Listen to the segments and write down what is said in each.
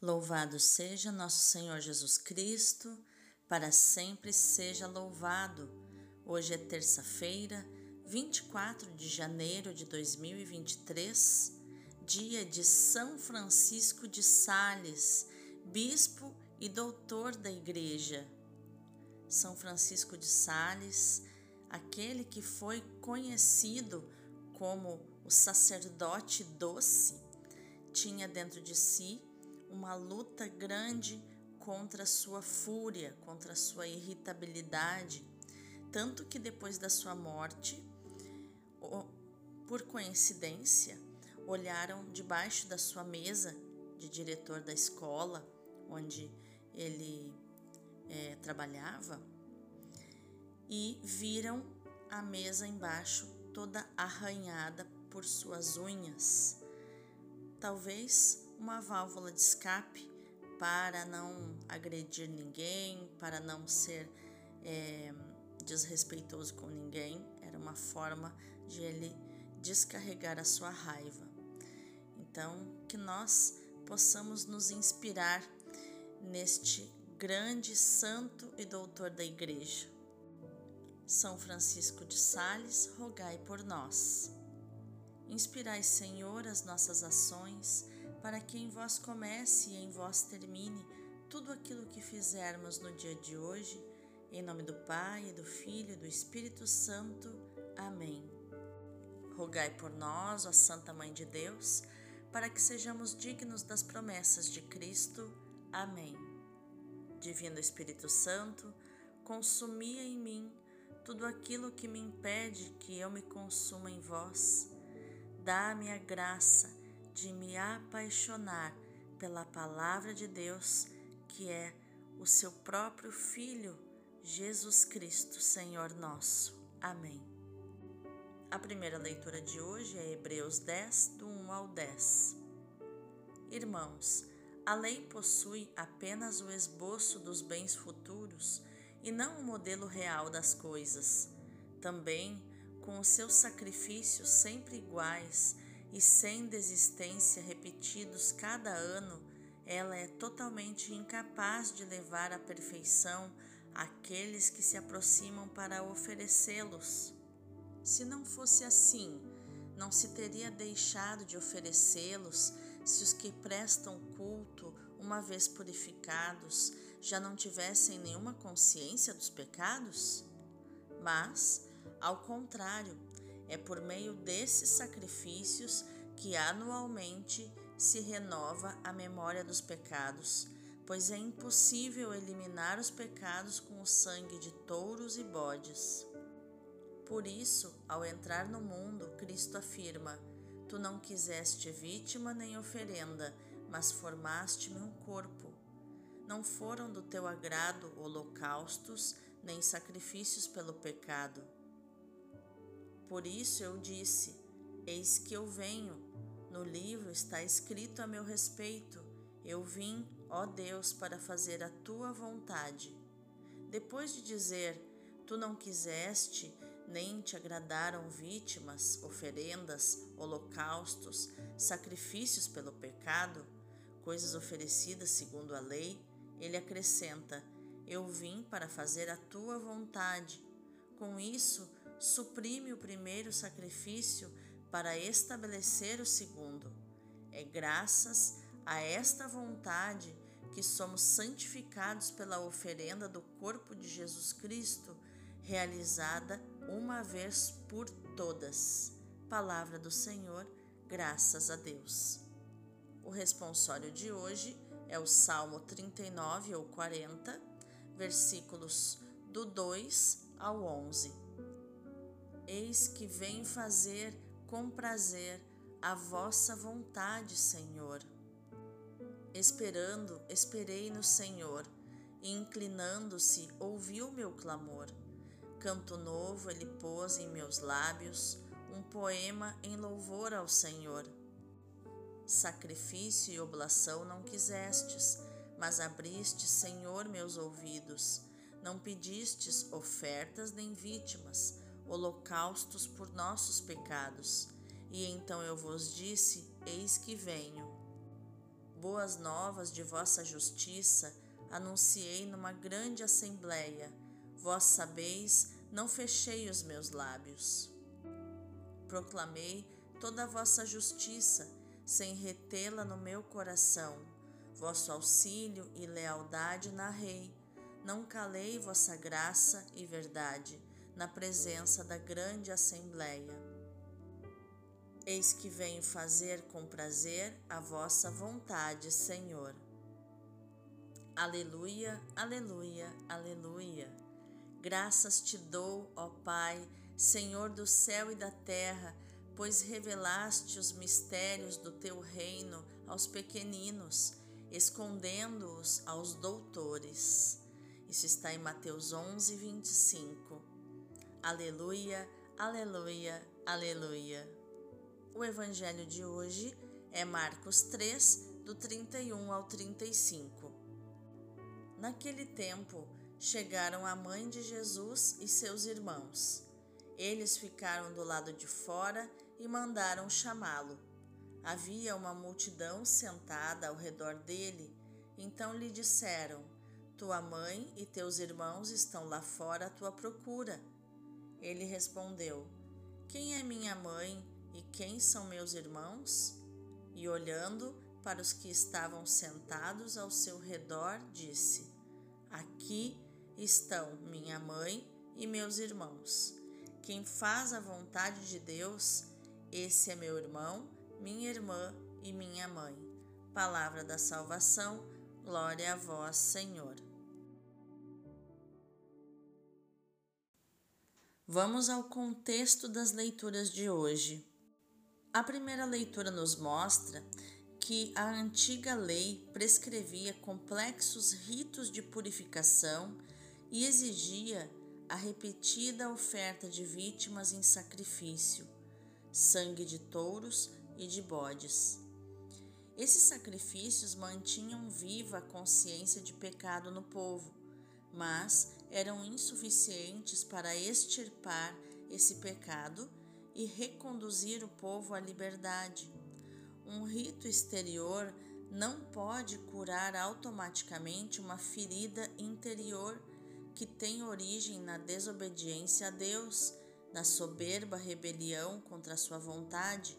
Louvado seja nosso Senhor Jesus Cristo, para sempre seja louvado. Hoje é terça-feira, 24 de janeiro de 2023, dia de São Francisco de Sales, bispo e doutor da Igreja. São Francisco de Sales, aquele que foi conhecido como o sacerdote doce, tinha dentro de si uma luta grande contra a sua fúria, contra a sua irritabilidade, tanto que depois da sua morte, por coincidência, olharam debaixo da sua mesa de diretor da escola onde ele é, trabalhava e viram a mesa embaixo toda arranhada por suas unhas. Talvez uma válvula de escape para não agredir ninguém, para não ser é, desrespeitoso com ninguém. Era uma forma de ele descarregar a sua raiva. Então, que nós possamos nos inspirar neste grande santo e doutor da Igreja. São Francisco de Sales, rogai por nós. Inspirai, Senhor, as nossas ações para que em vós comece e em vós termine tudo aquilo que fizermos no dia de hoje. Em nome do Pai, do Filho e do Espírito Santo. Amém. Rogai por nós, ó Santa Mãe de Deus, para que sejamos dignos das promessas de Cristo. Amém. Divino Espírito Santo, consumia em mim tudo aquilo que me impede que eu me consuma em vós. Dá-me a graça de me apaixonar pela palavra de Deus, que é o seu próprio Filho, Jesus Cristo, Senhor nosso. Amém. A primeira leitura de hoje é Hebreus 10, do 1 ao 10. Irmãos, a lei possui apenas o esboço dos bens futuros e não o modelo real das coisas. Também, com os seus sacrifícios sempre iguais, e sem desistência repetidos cada ano, ela é totalmente incapaz de levar à perfeição aqueles que se aproximam para oferecê-los. Se não fosse assim, não se teria deixado de oferecê-los se os que prestam culto, uma vez purificados, já não tivessem nenhuma consciência dos pecados? Mas, ao contrário, é por meio desses sacrifícios que anualmente se renova a memória dos pecados, pois é impossível eliminar os pecados com o sangue de touros e bodes. Por isso, ao entrar no mundo, Cristo afirma: Tu não quiseste vítima nem oferenda, mas formaste-me um corpo. Não foram do teu agrado holocaustos, nem sacrifícios pelo pecado. Por isso eu disse: Eis que eu venho. No livro está escrito a meu respeito: Eu vim, ó Deus, para fazer a tua vontade. Depois de dizer: Tu não quiseste, nem te agradaram vítimas, oferendas, holocaustos, sacrifícios pelo pecado, coisas oferecidas segundo a lei, ele acrescenta: Eu vim para fazer a tua vontade. Com isso, suprime o primeiro sacrifício para estabelecer o segundo. É graças a esta vontade que somos santificados pela oferenda do corpo de Jesus Cristo, realizada uma vez por todas. Palavra do Senhor, graças a Deus. O responsório de hoje é o Salmo 39 ou 40, versículos do 2 ao 11. Eis que vem fazer com prazer a vossa vontade, Senhor. Esperando, esperei no Senhor, e inclinando-se, ouviu meu clamor. Canto novo ele pôs em meus lábios, um poema em louvor ao Senhor. Sacrifício e oblação não quisestes, mas abriste, Senhor, meus ouvidos. Não pedistes ofertas nem vítimas, holocaustos por nossos pecados. E então eu vos disse: Eis que venho. Boas novas de vossa justiça anunciei numa grande assembleia. Vós sabeis, não fechei os meus lábios. Proclamei toda a vossa justiça, sem retê-la no meu coração. Vosso auxílio e lealdade narrei. Não calei vossa graça e verdade na presença da grande assembleia. Eis que venho fazer com prazer a vossa vontade, Senhor. Aleluia, aleluia, aleluia. Graças te dou, ó Pai, Senhor do céu e da terra, pois revelaste os mistérios do teu reino aos pequeninos, escondendo-os aos doutores. Isso está em Mateus 11, 25. Aleluia, aleluia, aleluia. O evangelho de hoje é Marcos 3, do 31 ao 35. Naquele tempo, chegaram a mãe de Jesus e seus irmãos. Eles ficaram do lado de fora e mandaram chamá-lo. Havia uma multidão sentada ao redor dele, então lhe disseram: Tua mãe e teus irmãos estão lá fora à tua procura. Ele respondeu: Quem é minha mãe e quem são meus irmãos? E olhando para os que estavam sentados ao seu redor, disse: Aqui estão minha mãe e meus irmãos. Quem faz a vontade de Deus, esse é meu irmão, minha irmã e minha mãe. Palavra da salvação, glória a vós, Senhor. Vamos ao contexto das leituras de hoje. A primeira leitura nos mostra que a antiga lei prescrevia complexos ritos de purificação e exigia a repetida oferta de vítimas em sacrifício, sangue de touros e de bodes. Esses sacrifícios mantinham viva a consciência de pecado no povo, mas eram insuficientes para extirpar esse pecado e reconduzir o povo à liberdade. Um rito exterior não pode curar automaticamente uma ferida interior que tem origem na desobediência a Deus, na soberba rebelião contra sua vontade.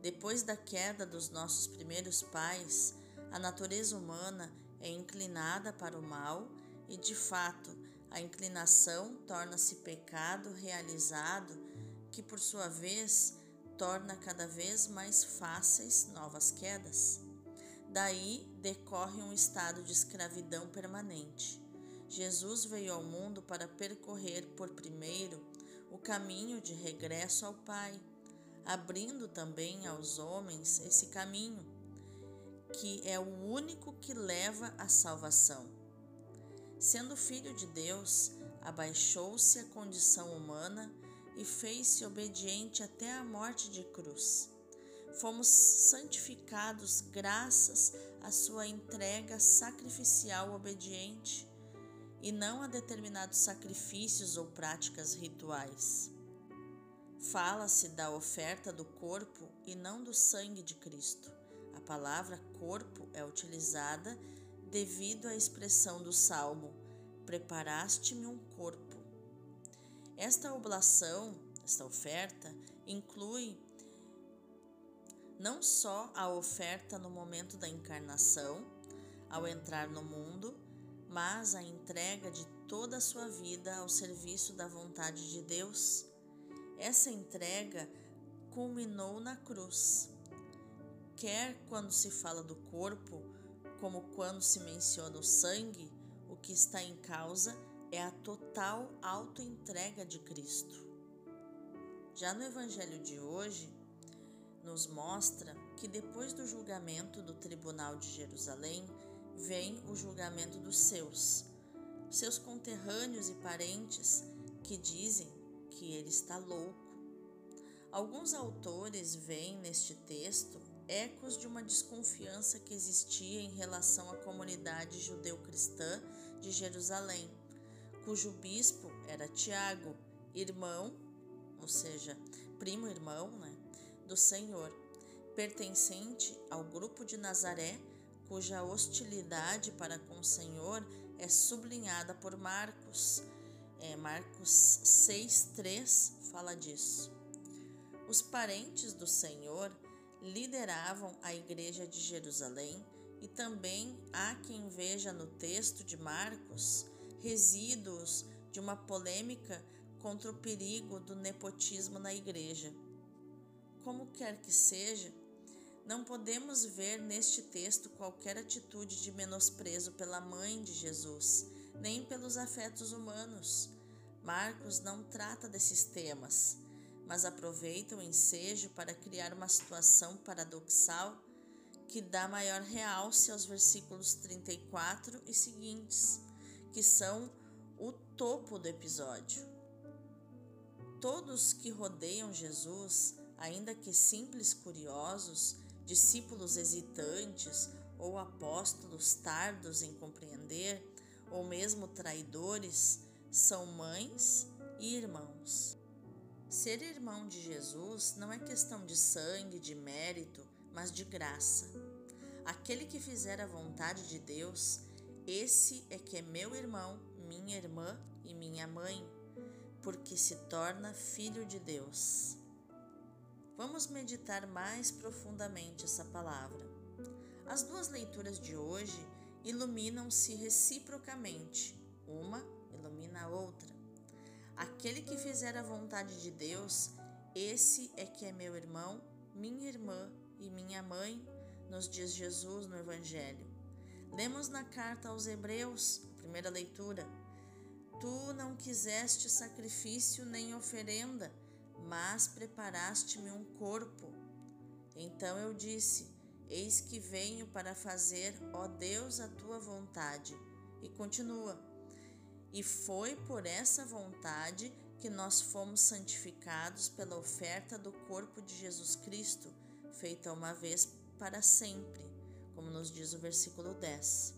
Depois da queda dos nossos primeiros pais, a natureza humana é inclinada para o mal e, de fato, a inclinação torna-se pecado realizado, que por sua vez torna cada vez mais fáceis novas quedas. Daí decorre um estado de escravidão permanente. Jesus veio ao mundo para percorrer por primeiro o caminho de regresso ao Pai, abrindo também aos homens esse caminho, que é o único que leva à salvação. Sendo filho de Deus, abaixou-se à condição humana e fez-se obediente até a morte de cruz. Fomos santificados graças à sua entrega sacrificial obediente e não a determinados sacrifícios ou práticas rituais. Fala-se da oferta do corpo e não do sangue de Cristo. A palavra corpo é utilizada devido à expressão do salmo: Preparaste-me um corpo. Esta oblação, esta oferta, inclui não só a oferta no momento da encarnação, ao entrar no mundo, mas a entrega de toda a sua vida ao serviço da vontade de Deus. Essa entrega culminou na cruz. Quer quando se fala do corpo, como quando se menciona o sangue, o que está em causa é a total autoentrega de Cristo. Já no Evangelho de hoje, nos mostra que depois do julgamento do Tribunal de Jerusalém, vem o julgamento dos seus, seus conterrâneos e parentes que dizem que ele está louco. Alguns autores veem neste texto ecos de uma desconfiança que existia em relação à comunidade judeu-cristã de Jerusalém, cujo bispo era Tiago, irmão, ou seja, primo irmão, né, do Senhor, pertencente ao grupo de Nazaré, cuja hostilidade para com o Senhor é sublinhada por Marcos. É, Marcos 6,3 fala disso. Os parentes do Senhor lideravam a igreja de Jerusalém e também há quem veja no texto de Marcos resíduos de uma polêmica contra o perigo do nepotismo na igreja. Como quer que seja, não podemos ver neste texto qualquer atitude de menosprezo pela mãe de Jesus, nem pelos afetos humanos. Marcos não trata desses temas, mas aproveita o ensejo para criar uma situação paradoxal que dá maior realce aos versículos 34 e seguintes, que são o topo do episódio. Todos que rodeiam Jesus, ainda que simples curiosos, discípulos hesitantes ou apóstolos tardos em compreender, ou mesmo traidores, são mães e irmãos. Ser irmão de Jesus não é questão de sangue, de mérito, mas de graça. Aquele que fizer a vontade de Deus, esse é que é meu irmão, minha irmã e minha mãe, porque se torna filho de Deus. Vamos meditar mais profundamente essa palavra. As duas leituras de hoje iluminam-se reciprocamente, uma ilumina a outra. Aquele que fizer a vontade de Deus, esse é que é meu irmão, minha irmã e minha mãe, nos diz Jesus no Evangelho. Lemos na carta aos Hebreus, primeira leitura: Tu não quiseste sacrifício nem oferenda, mas preparaste-me um corpo. Então eu disse: Eis que venho para fazer, ó Deus, a tua vontade. E continua: E foi por essa vontade que nós fomos santificados pela oferta do corpo de Jesus Cristo feita uma vez para sempre, como nos diz o versículo 10.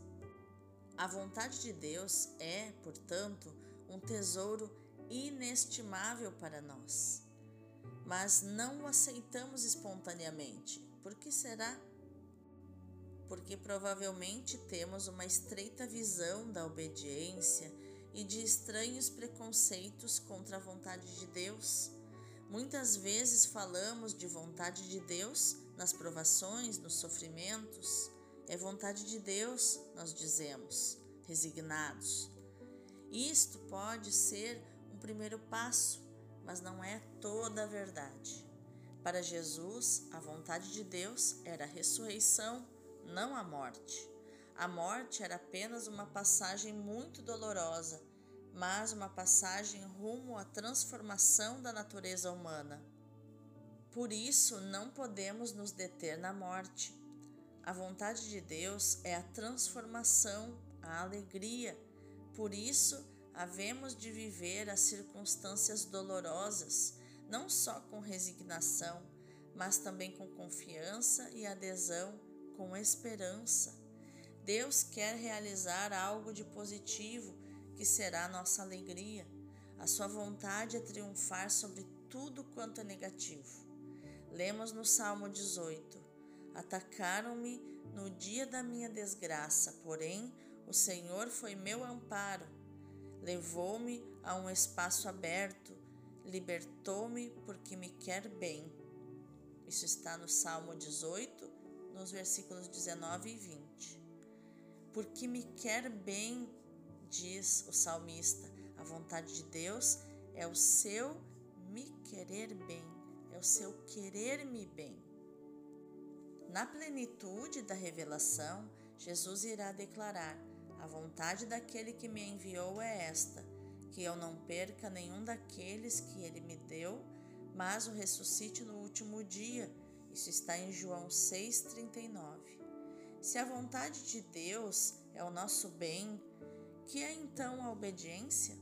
A vontade de Deus é, portanto, um tesouro inestimável para nós. Mas não o aceitamos espontaneamente. Por que será? Porque provavelmente temos uma estreita visão da obediência e de estranhos preconceitos contra a vontade de Deus Muitas vezes falamos de vontade de Deus nas provações, nos sofrimentos. É vontade de Deus, nós dizemos, resignados. Isto pode ser um primeiro passo, mas não é toda a verdade. Para Jesus, a vontade de Deus era a ressurreição, não a morte. A morte era apenas uma passagem muito dolorosa mas uma passagem rumo à transformação da natureza humana. Por isso, não podemos nos deter na morte. A vontade de Deus é a transformação, a alegria. Por isso, havemos de viver as circunstâncias dolorosas, não só com resignação, mas também com confiança e adesão, com esperança. Deus quer realizar algo de positivo que será nossa alegria. A sua vontade é triunfar sobre tudo quanto é negativo. Lemos no Salmo 18: Atacaram-me no dia da minha desgraça, porém o Senhor foi meu amparo. Levou-me a um espaço aberto, libertou-me porque me quer bem. Isso está no Salmo 18, nos versículos 19 e 20. Porque me quer bem diz o salmista, a vontade de Deus é o seu me querer bem, é o seu querer-me bem. Na plenitude da revelação, Jesus irá declarar: A vontade daquele que me enviou é esta, que eu não perca nenhum daqueles que ele me deu, mas o ressuscite no último dia. Isso está em João 6,39. Se a vontade de Deus é o nosso bem, que é então a obediência?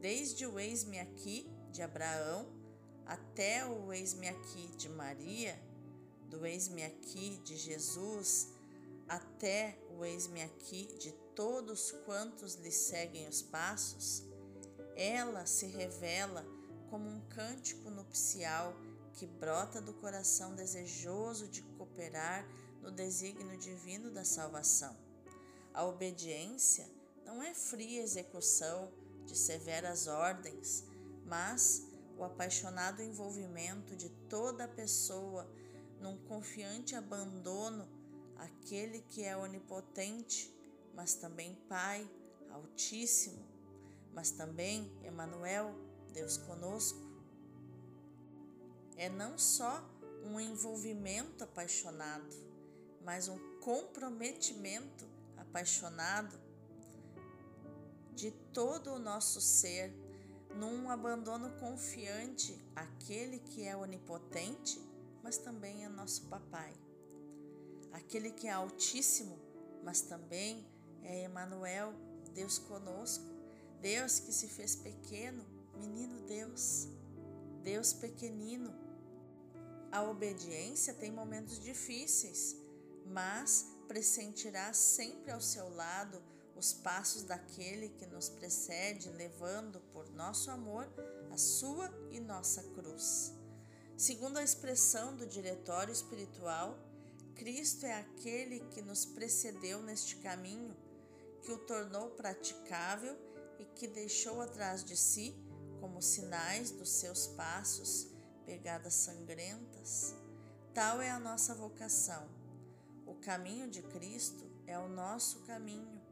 Desde o eis-me aqui de Abraão até o eis-me aqui de Maria, do eis-me aqui de Jesus até o eis-me aqui de todos quantos lhe seguem os passos, ela se revela como um cântico nupcial que brota do coração desejoso de cooperar no desígnio divino da salvação. A obediência não é fria execução de severas ordens, mas o apaixonado envolvimento de toda a pessoa num confiante abandono àquele que é onipotente, mas também Pai, Altíssimo, mas também Emanuel, Deus conosco. É não só um envolvimento apaixonado, mas um comprometimento apaixonado de todo o nosso ser, num abandono confiante àquele que é onipotente, mas também é nosso papai. Aquele que é altíssimo, mas também é Emanuel, Deus conosco. Deus que se fez pequeno, menino Deus. Deus pequenino. A obediência tem momentos difíceis, mas pressentirá sempre ao seu lado os passos daquele que nos precede, levando por nosso amor a sua e nossa cruz. Segundo a expressão do diretório espiritual, Cristo é aquele que nos precedeu neste caminho, que o tornou praticável e que deixou atrás de si, como sinais dos seus passos, pegadas sangrentas. Tal é a nossa vocação. Caminho de Cristo é o nosso caminho.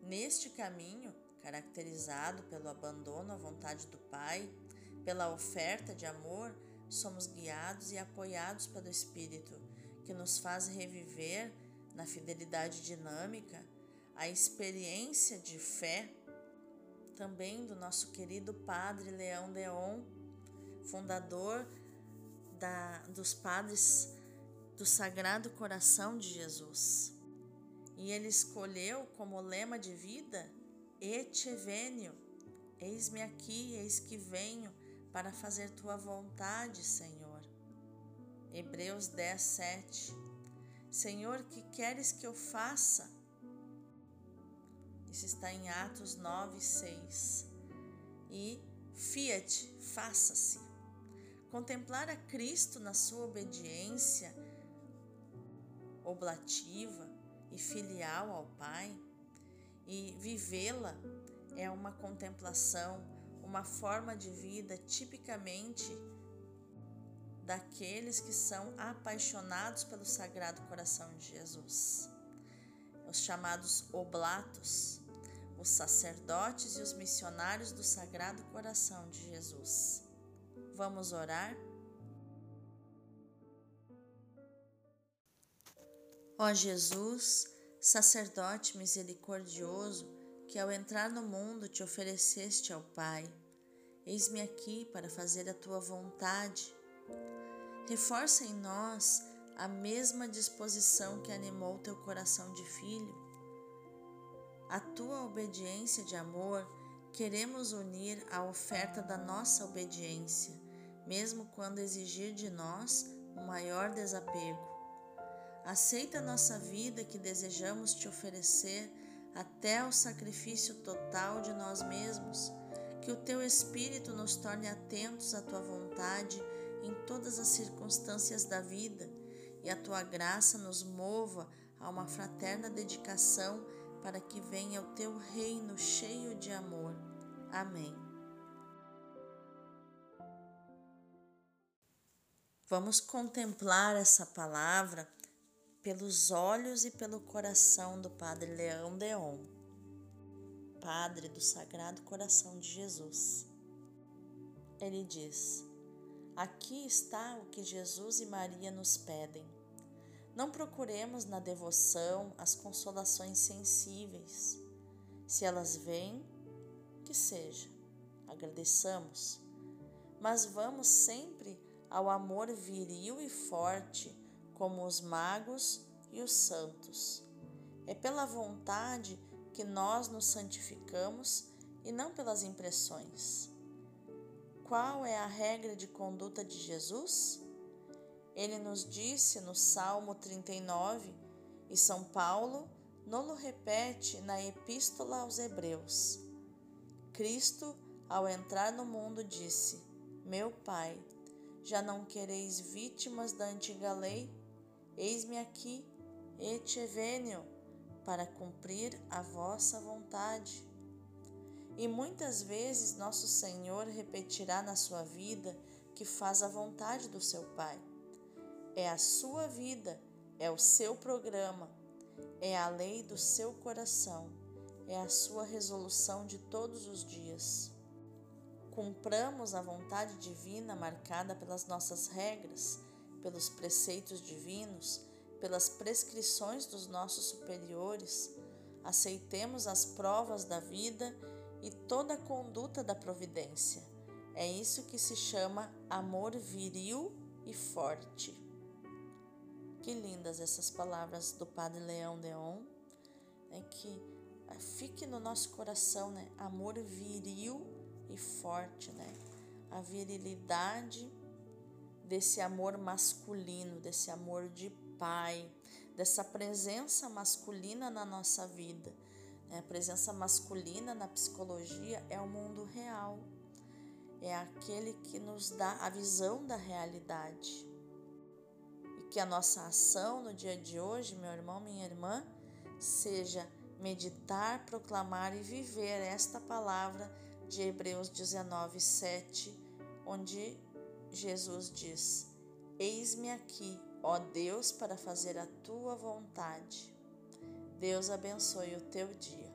Neste caminho, caracterizado pelo abandono à vontade do Pai, pela oferta de amor, somos guiados e apoiados pelo Espírito, que nos faz reviver, na fidelidade dinâmica, a experiência de fé também do nosso querido Padre Leão Deon, fundador da, dos padres do Sagrado Coração de Jesus e ele escolheu como lema de vida Et venio, eis-me aqui, eis que venho para fazer tua vontade, Senhor. Hebreus 10, 7. Senhor, que queres que eu faça? Isso está em Atos 9, 6. E fiat, faça-se. Contemplar a Cristo na sua obediência oblativa e filial ao Pai, e vivê-la é uma contemplação, uma forma de vida tipicamente daqueles que são apaixonados pelo Sagrado Coração de Jesus. Os chamados oblatos, os sacerdotes e os missionários do Sagrado Coração de Jesus. Vamos orar? Ó Jesus, sacerdote misericordioso, que ao entrar no mundo te ofereceste ao Pai, eis-me aqui para fazer a tua vontade. Reforça em nós a mesma disposição que animou teu coração de filho. A tua obediência de amor queremos unir à oferta da nossa obediência, mesmo quando exigir de nós um maior desapego. Aceita a nossa vida que desejamos te oferecer até o sacrifício total de nós mesmos. Que o teu Espírito nos torne atentos à tua vontade em todas as circunstâncias da vida e a tua graça nos mova a uma fraterna dedicação para que venha o teu reino cheio de amor. Amém. Vamos contemplar essa palavra pelos olhos e pelo coração do Padre Leão Deon, Padre do Sagrado Coração de Jesus. Ele diz: Aqui está o que Jesus e Maria nos pedem. Não procuremos na devoção as consolações sensíveis. Se elas vêm, que seja, agradeçamos. Mas vamos sempre ao amor viril e forte como os magos e os santos. É pela vontade que nós nos santificamos e não pelas impressões. Qual é a regra de conduta de Jesus? Ele nos disse no Salmo 39 e São Paulo nolo repete na Epístola aos Hebreus. Cristo, ao entrar no mundo, disse: Meu Pai, Já não quereis vítimas da antiga lei? Eis-me aqui, et venio, para cumprir a vossa vontade. E muitas vezes nosso Senhor repetirá na sua vida que faz a vontade do seu Pai. É a sua vida, é o seu programa, é a lei do seu coração, é a sua resolução de todos os dias. Cumpramos a vontade divina marcada pelas nossas regras, pelos preceitos divinos, pelas prescrições dos nossos superiores, aceitemos as provas da vida e toda a conduta da providência. É isso que se chama amor viril e forte. Que lindas essas palavras do Padre Leão Deon, né, que ah, fique no nosso coração, né? Amor viril e forte, né? A virilidade desse amor masculino, desse amor de pai, dessa presença masculina na nossa vida. Né? A presença masculina na psicologia é o mundo real, é aquele que nos dá a visão da realidade que a nossa ação no dia de hoje, meu irmão, minha irmã, seja meditar, proclamar e viver esta palavra de Hebreus 19, 7, onde Jesus diz: Eis-me aqui, ó Deus, para fazer a tua vontade. Deus abençoe o teu dia.